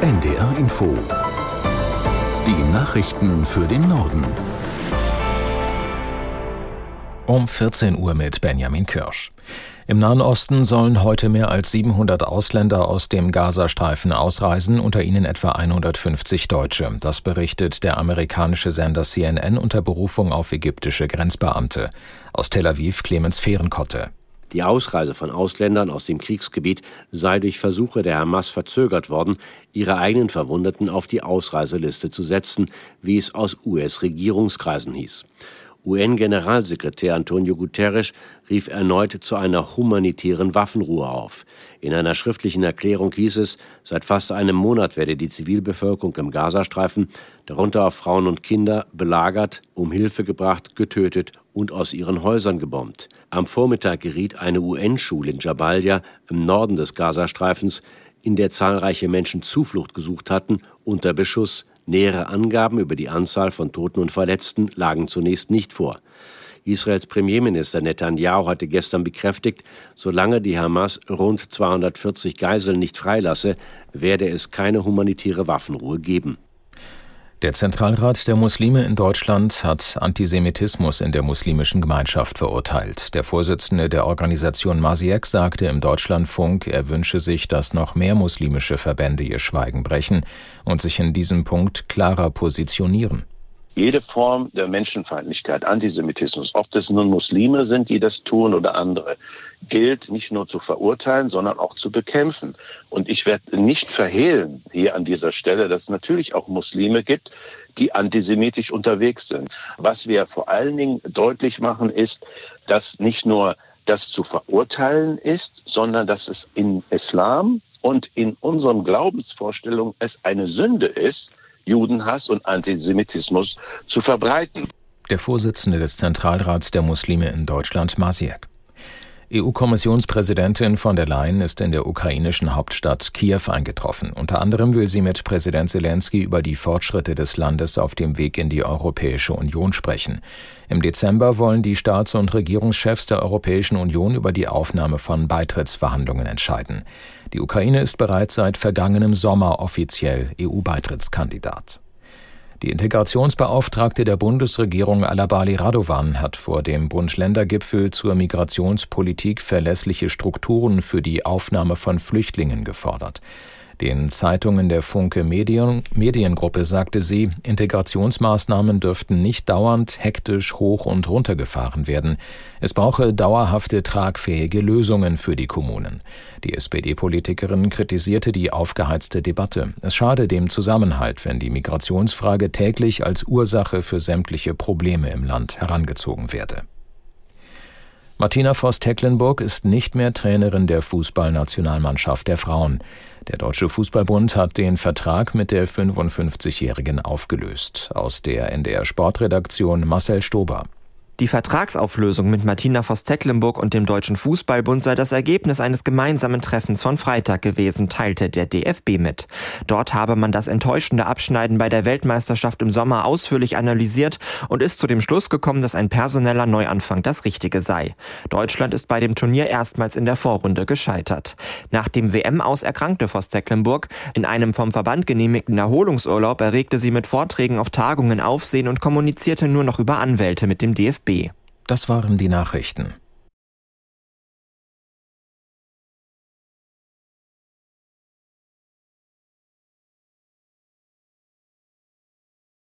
NDR Info. Die Nachrichten für den Norden. Um 14 Uhr mit Benjamin Kirsch. Im Nahen Osten sollen heute mehr als 700 Ausländer aus dem Gazastreifen ausreisen, unter ihnen etwa 150 Deutsche. Das berichtet der amerikanische Sender CNN unter Berufung auf ägyptische Grenzbeamte. Aus Tel Aviv Clemens Fehrenkotte. Die Ausreise von Ausländern aus dem Kriegsgebiet sei durch Versuche der Hamas verzögert worden, ihre eigenen Verwundeten auf die Ausreiseliste zu setzen, wie es aus US-Regierungskreisen hieß. UN-Generalsekretär Antonio Guterres rief erneut zu einer humanitären Waffenruhe auf. In einer schriftlichen Erklärung hieß es, seit fast einem Monat werde die Zivilbevölkerung im Gazastreifen, darunter auch Frauen und Kinder, belagert, um Hilfe gebracht, getötet und aus ihren Häusern gebombt. Am Vormittag geriet eine UN-Schule in Jabalia im Norden des Gazastreifens, in der zahlreiche Menschen Zuflucht gesucht hatten, unter Beschuss. Nähere Angaben über die Anzahl von Toten und Verletzten lagen zunächst nicht vor. Israels Premierminister Netanyahu hatte gestern bekräftigt, solange die Hamas rund 240 Geiseln nicht freilasse, werde es keine humanitäre Waffenruhe geben. Der Zentralrat der Muslime in Deutschland hat Antisemitismus in der muslimischen Gemeinschaft verurteilt. Der Vorsitzende der Organisation Masiek sagte im Deutschlandfunk, er wünsche sich, dass noch mehr muslimische Verbände ihr Schweigen brechen und sich in diesem Punkt klarer positionieren. Jede Form der Menschenfeindlichkeit, Antisemitismus, ob das nun Muslime sind, die das tun oder andere, gilt nicht nur zu verurteilen, sondern auch zu bekämpfen. Und ich werde nicht verhehlen hier an dieser Stelle, dass es natürlich auch Muslime gibt, die antisemitisch unterwegs sind. Was wir vor allen Dingen deutlich machen, ist, dass nicht nur das zu verurteilen ist, sondern dass es in Islam und in unseren Glaubensvorstellungen es eine Sünde ist, Judenhass und Antisemitismus zu verbreiten. Der Vorsitzende des Zentralrats der Muslime in Deutschland, Masiek. EU-Kommissionspräsidentin von der Leyen ist in der ukrainischen Hauptstadt Kiew eingetroffen. Unter anderem will sie mit Präsident Zelensky über die Fortschritte des Landes auf dem Weg in die Europäische Union sprechen. Im Dezember wollen die Staats- und Regierungschefs der Europäischen Union über die Aufnahme von Beitrittsverhandlungen entscheiden. Die Ukraine ist bereits seit vergangenem Sommer offiziell EU-Beitrittskandidat. Die Integrationsbeauftragte der Bundesregierung Alabali Radovan hat vor dem Bund-Länder-Gipfel zur Migrationspolitik verlässliche Strukturen für die Aufnahme von Flüchtlingen gefordert. Den Zeitungen der Funke Medien, Mediengruppe sagte sie, Integrationsmaßnahmen dürften nicht dauernd hektisch hoch und runter gefahren werden. Es brauche dauerhafte, tragfähige Lösungen für die Kommunen. Die SPD-Politikerin kritisierte die aufgeheizte Debatte. Es schade dem Zusammenhalt, wenn die Migrationsfrage täglich als Ursache für sämtliche Probleme im Land herangezogen werde. Martina Voss-Tecklenburg ist nicht mehr Trainerin der Fußballnationalmannschaft der Frauen. Der Deutsche Fußballbund hat den Vertrag mit der 55-Jährigen aufgelöst. Aus der NDR Sportredaktion Marcel Stober. Die Vertragsauflösung mit Martina Voss-Tecklenburg und dem Deutschen Fußballbund sei das Ergebnis eines gemeinsamen Treffens von Freitag gewesen, teilte der DFB mit. Dort habe man das enttäuschende Abschneiden bei der Weltmeisterschaft im Sommer ausführlich analysiert und ist zu dem Schluss gekommen, dass ein personeller Neuanfang das Richtige sei. Deutschland ist bei dem Turnier erstmals in der Vorrunde gescheitert. Nach dem WM-Aus erkrankte Voss-Tecklenburg. In einem vom Verband genehmigten Erholungsurlaub erregte sie mit Vorträgen auf Tagungen Aufsehen und kommunizierte nur noch über Anwälte mit dem DFB. Das waren die Nachrichten.